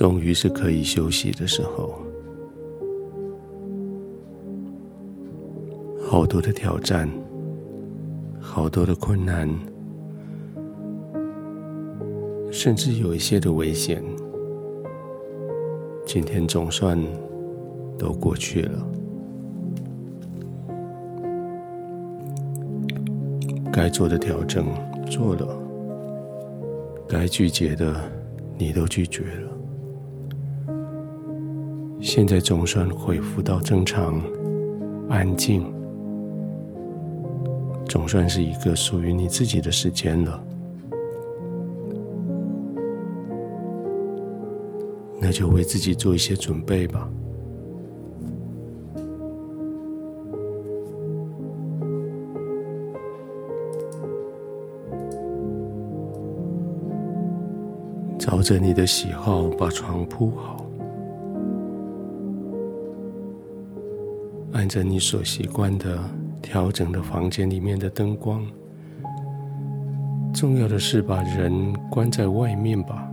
终于是可以休息的时候。好多的挑战，好多的困难，甚至有一些的危险，今天总算都过去了。该做的调整做了，该拒绝的你都拒绝了，现在总算恢复到正常，安静。总算是一个属于你自己的时间了，那就为自己做一些准备吧。照着你的喜好，把床铺好，按着你所习惯的。调整了房间里面的灯光，重要的是把人关在外面吧，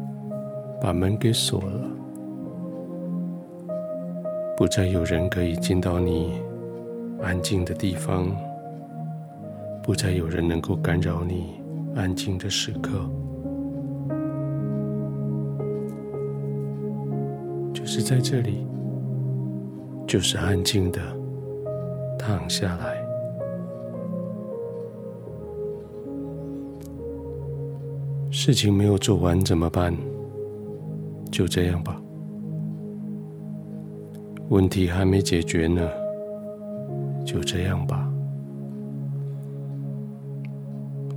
把门给锁了，不再有人可以进到你安静的地方，不再有人能够干扰你安静的时刻，就是在这里，就是安静的躺下来。事情没有做完怎么办？就这样吧。问题还没解决呢，就这样吧。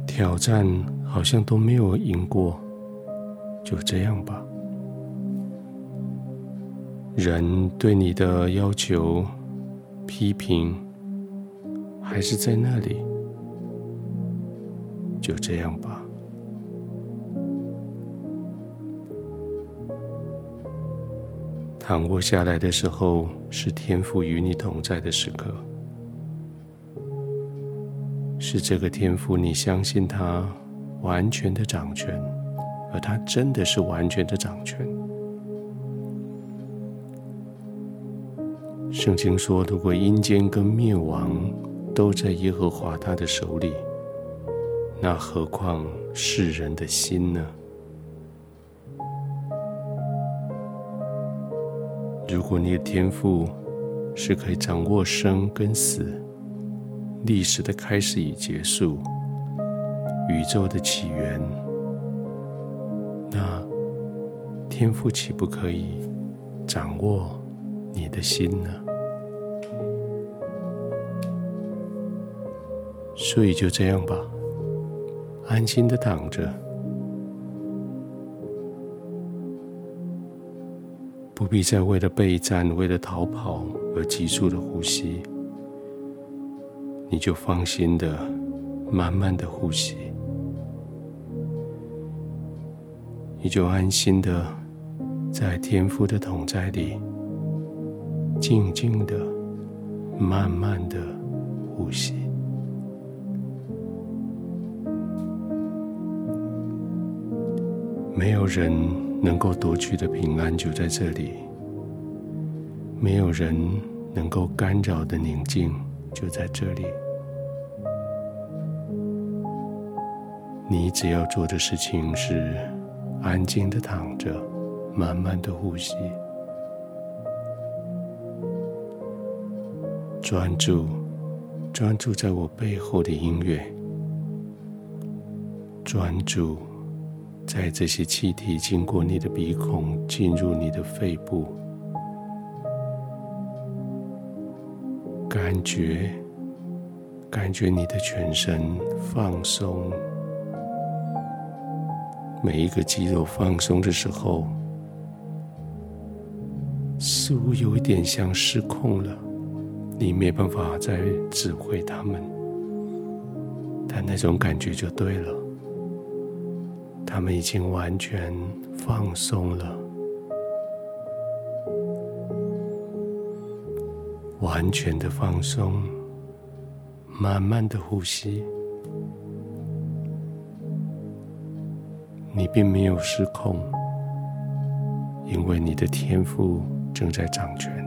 挑战好像都没有赢过，就这样吧。人对你的要求、批评还是在那里，就这样吧。躺卧下来的时候，是天赋与你同在的时刻，是这个天赋，你相信他完全的掌权，而他真的是完全的掌权。圣经说，如果阴间跟灭亡都在耶和华他的手里，那何况世人的心呢？如果你的天赋是可以掌握生跟死、历史的开始与结束、宇宙的起源，那天赋岂不可以掌握你的心呢？所以就这样吧，安心的躺着。不必再为了备战、为了逃跑而急促的呼吸，你就放心的、慢慢的呼吸，你就安心的在天父的同在里，静静的、慢慢的呼吸。没有人。能够夺去的平安就在这里，没有人能够干扰的宁静就在这里。你只要做的事情是安静的躺着，慢慢的呼吸，专注，专注在我背后的音乐，专注。在这些气体经过你的鼻孔进入你的肺部，感觉，感觉你的全身放松，每一个肌肉放松的时候，似乎有一点像失控了，你没办法再指挥他们，但那种感觉就对了。他们已经完全放松了，完全的放松，慢慢的呼吸。你并没有失控，因为你的天赋正在掌权，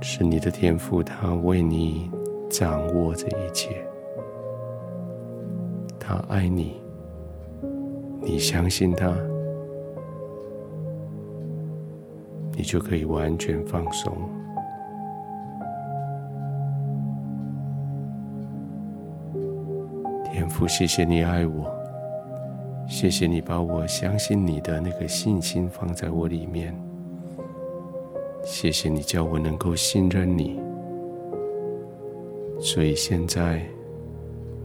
是你的天赋，他为你掌握这一切，他爱你，你相信他，你就可以完全放松。天父，谢谢你爱我，谢谢你把我相信你的那个信心放在我里面，谢谢你叫我能够信任你，所以现在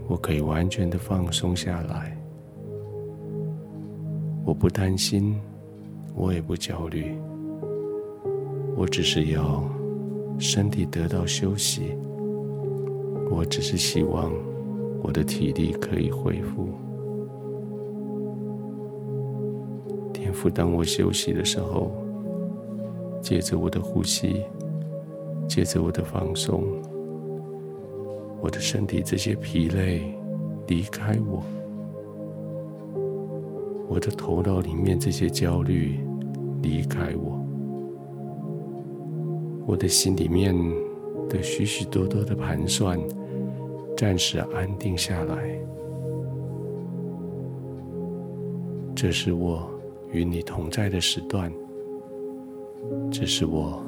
我可以完全的放松下来，我不担心，我也不焦虑，我只是要身体得到休息，我只是希望。我的体力可以恢复。天父，当我休息的时候，借着我的呼吸，借着我的放松，我的身体这些疲累离开我，我的头脑里面这些焦虑离开我，我的心里面的许许多多的盘算。暂时安定下来，这是我与你同在的时段，这是我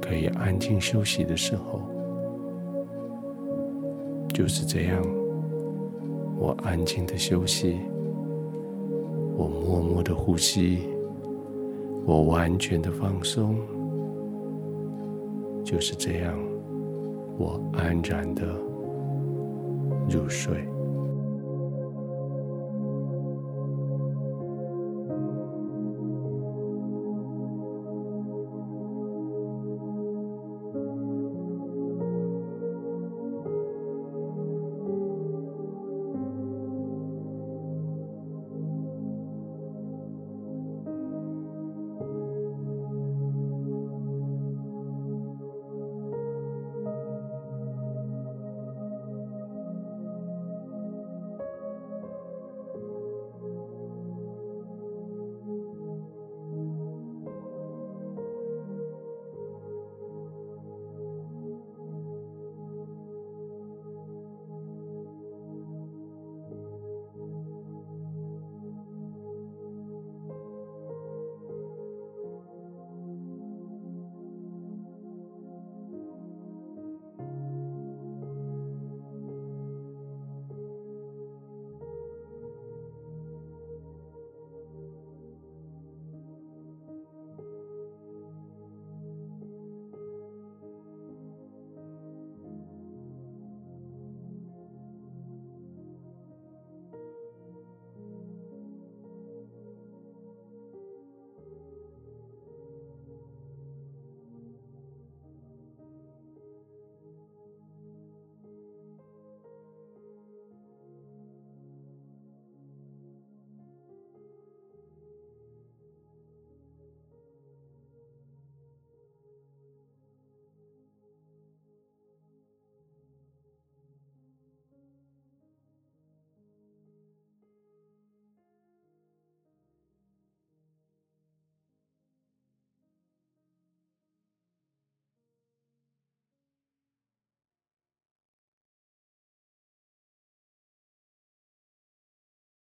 可以安静休息的时候。就是这样，我安静的休息，我默默的呼吸，我完全的放松。就是这样，我安然的。入睡。